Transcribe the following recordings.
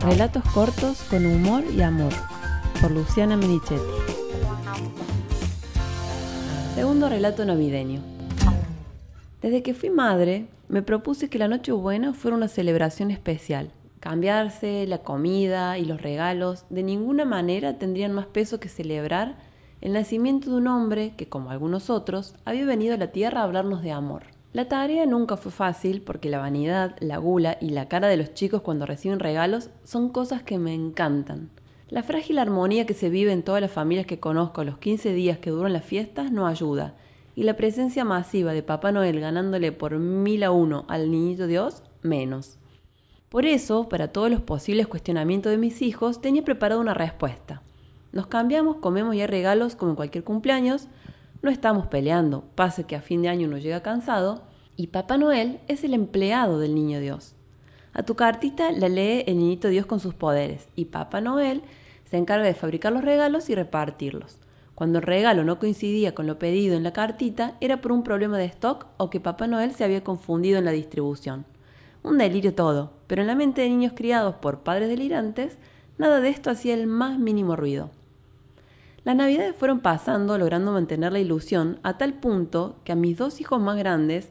Relatos cortos con humor y amor, por Luciana Menichetti. Segundo relato navideño. Desde que fui madre, me propuse que la Nochebuena fuera una celebración especial. Cambiarse, la comida y los regalos de ninguna manera tendrían más peso que celebrar el nacimiento de un hombre que, como algunos otros, había venido a la tierra a hablarnos de amor. La tarea nunca fue fácil porque la vanidad, la gula y la cara de los chicos cuando reciben regalos son cosas que me encantan. La frágil armonía que se vive en todas las familias que conozco los 15 días que duran las fiestas no ayuda, y la presencia masiva de Papá Noel ganándole por mil a uno al niñito Dios, menos. Por eso, para todos los posibles cuestionamientos de mis hijos, tenía preparada una respuesta. Nos cambiamos, comemos y hay regalos como en cualquier cumpleaños, no estamos peleando, pase que a fin de año uno llega cansado, y Papá Noel es el empleado del Niño Dios. A tu cartita la lee el Niñito Dios con sus poderes, y Papá Noel se encarga de fabricar los regalos y repartirlos. Cuando el regalo no coincidía con lo pedido en la cartita, era por un problema de stock o que Papá Noel se había confundido en la distribución. Un delirio todo, pero en la mente de niños criados por padres delirantes, nada de esto hacía el más mínimo ruido. Las navidades fueron pasando logrando mantener la ilusión a tal punto que a mis dos hijos más grandes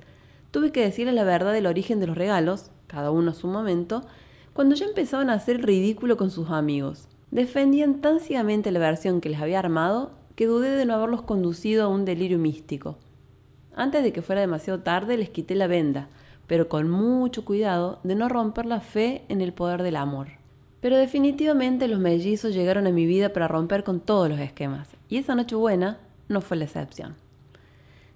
tuve que decirles la verdad del origen de los regalos, cada uno a su momento, cuando ya empezaban a hacer ridículo con sus amigos. Defendían tan ciegamente la versión que les había armado que dudé de no haberlos conducido a un delirio místico. Antes de que fuera demasiado tarde les quité la venda, pero con mucho cuidado de no romper la fe en el poder del amor. Pero definitivamente los mellizos llegaron a mi vida para romper con todos los esquemas, y esa noche buena no fue la excepción.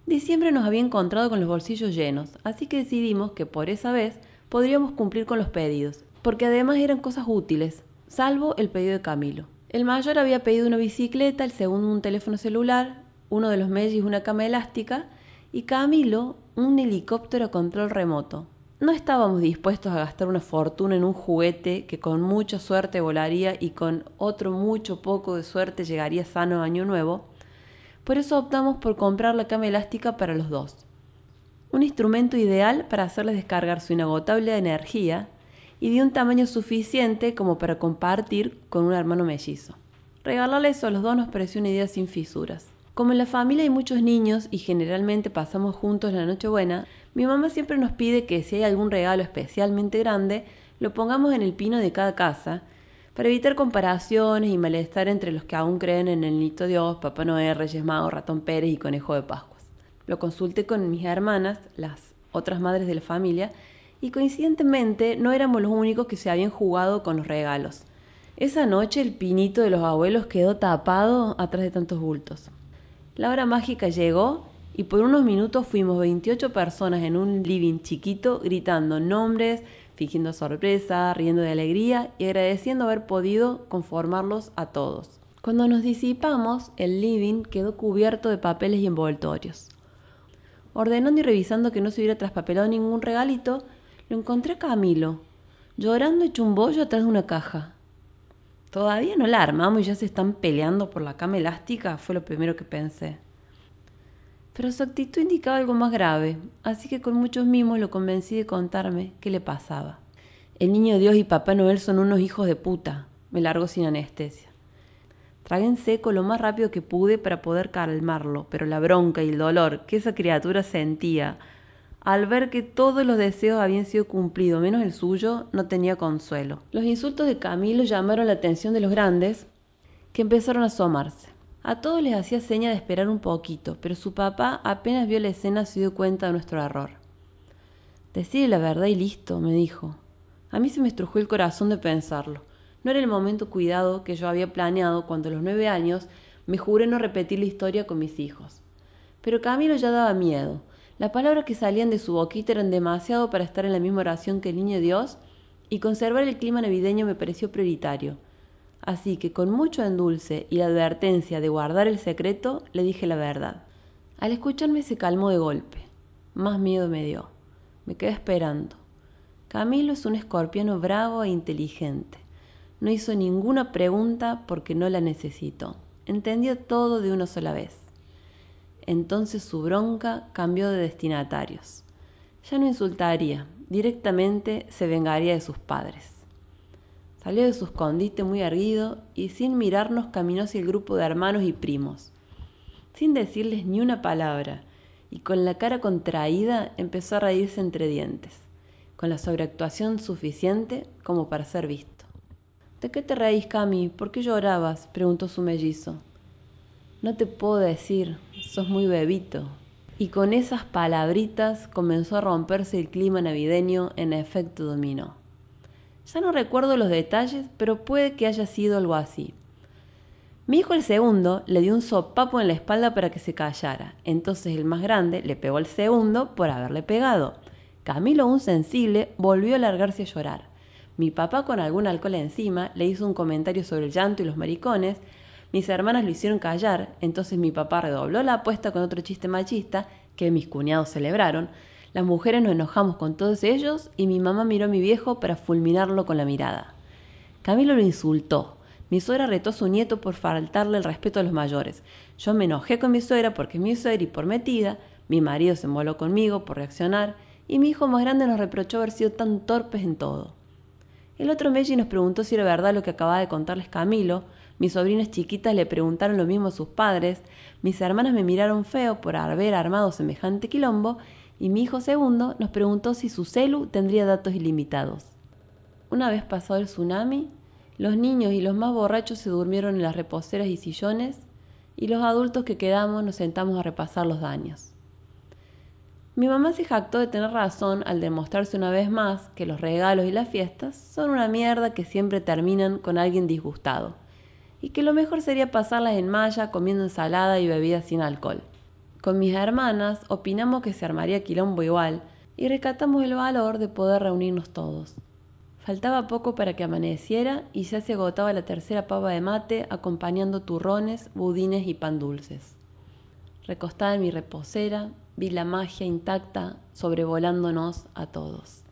Diciembre nos había encontrado con los bolsillos llenos, así que decidimos que por esa vez podríamos cumplir con los pedidos, porque además eran cosas útiles, salvo el pedido de Camilo. El mayor había pedido una bicicleta, el segundo un teléfono celular, uno de los mellis una cama elástica y Camilo un helicóptero a control remoto, no estábamos dispuestos a gastar una fortuna en un juguete que con mucha suerte volaría y con otro mucho poco de suerte llegaría sano a año nuevo, por eso optamos por comprar la cama elástica para los dos. Un instrumento ideal para hacerles descargar su inagotable energía y de un tamaño suficiente como para compartir con un hermano mellizo. Regalarle eso a los dos nos pareció una idea sin fisuras. Como en la familia hay muchos niños y generalmente pasamos juntos la Nochebuena, mi mamá siempre nos pide que si hay algún regalo especialmente grande, lo pongamos en el pino de cada casa, para evitar comparaciones y malestar entre los que aún creen en el Nito Dios, Papá Noel, Reyes Magos, Ratón Pérez y Conejo de Pascuas. Lo consulté con mis hermanas, las otras madres de la familia, y coincidentemente no éramos los únicos que se habían jugado con los regalos. Esa noche el pinito de los abuelos quedó tapado atrás de tantos bultos. La hora mágica llegó y por unos minutos fuimos 28 personas en un living chiquito gritando nombres, fingiendo sorpresa, riendo de alegría y agradeciendo haber podido conformarlos a todos. Cuando nos disipamos, el living quedó cubierto de papeles y envoltorios. Ordenando y revisando que no se hubiera traspapelado ningún regalito, lo encontré a Camilo, llorando hecho un bollo atrás de una caja. Todavía no la armamos y ya se están peleando por la cama elástica, fue lo primero que pensé. Pero su actitud indicaba algo más grave, así que con muchos mimos lo convencí de contarme qué le pasaba. El niño Dios y Papá Noel son unos hijos de puta, me largo sin anestesia. Tragué en seco lo más rápido que pude para poder calmarlo, pero la bronca y el dolor que esa criatura sentía al ver que todos los deseos habían sido cumplidos menos el suyo, no tenía consuelo. Los insultos de Camilo llamaron la atención de los grandes, que empezaron a asomarse. A todos les hacía seña de esperar un poquito, pero su papá apenas vio la escena se dio cuenta de nuestro error. Decide la verdad y listo, me dijo. A mí se me estrujó el corazón de pensarlo. No era el momento cuidado que yo había planeado cuando a los nueve años me juré no repetir la historia con mis hijos. Pero Camilo ya daba miedo. Las palabras que salían de su boquita eran demasiado para estar en la misma oración que el niño Dios, y conservar el clima navideño me pareció prioritario. Así que con mucho endulce y la advertencia de guardar el secreto, le dije la verdad. Al escucharme se calmó de golpe. Más miedo me dio. Me quedé esperando. Camilo es un escorpiano bravo e inteligente. No hizo ninguna pregunta porque no la necesitó. Entendió todo de una sola vez. Entonces su bronca cambió de destinatarios. Ya no insultaría, directamente se vengaría de sus padres. Salió de su escondite muy erguido y sin mirarnos caminó hacia el grupo de hermanos y primos. Sin decirles ni una palabra, y con la cara contraída empezó a reírse entre dientes, con la sobreactuación suficiente como para ser visto. ¿De qué te reís, Cami? ¿Por qué llorabas? preguntó su mellizo. No te puedo decir, sos muy bebito. Y con esas palabritas comenzó a romperse el clima navideño en efecto dominó. Ya no recuerdo los detalles, pero puede que haya sido algo así. Mi hijo el segundo le dio un sopapo en la espalda para que se callara. Entonces el más grande le pegó al segundo por haberle pegado. Camilo, un sensible, volvió a largarse a llorar. Mi papá, con algún alcohol encima, le hizo un comentario sobre el llanto y los maricones. Mis hermanas lo hicieron callar, entonces mi papá redobló la apuesta con otro chiste machista que mis cuñados celebraron. Las mujeres nos enojamos con todos ellos y mi mamá miró a mi viejo para fulminarlo con la mirada. Camilo lo insultó. Mi suegra retó a su nieto por faltarle el respeto a los mayores. Yo me enojé con mi suegra porque es mi suegra y por metida. Mi marido se moló conmigo por reaccionar. Y mi hijo más grande nos reprochó haber sido tan torpes en todo. El otro Meji nos preguntó si era verdad lo que acababa de contarles Camilo. Mis sobrinas chiquitas le preguntaron lo mismo a sus padres. Mis hermanas me miraron feo por haber armado semejante quilombo y mi hijo segundo nos preguntó si su celu tendría datos ilimitados. Una vez pasado el tsunami, los niños y los más borrachos se durmieron en las reposeras y sillones y los adultos que quedamos nos sentamos a repasar los daños. Mi mamá se jactó de tener razón al demostrarse una vez más que los regalos y las fiestas son una mierda que siempre terminan con alguien disgustado y que lo mejor sería pasarlas en malla comiendo ensalada y bebidas sin alcohol. Con mis hermanas opinamos que se armaría quilombo igual y rescatamos el valor de poder reunirnos todos. Faltaba poco para que amaneciera y ya se agotaba la tercera pava de mate acompañando turrones, budines y pan dulces. Recostada en mi reposera, vi la magia intacta sobrevolándonos a todos.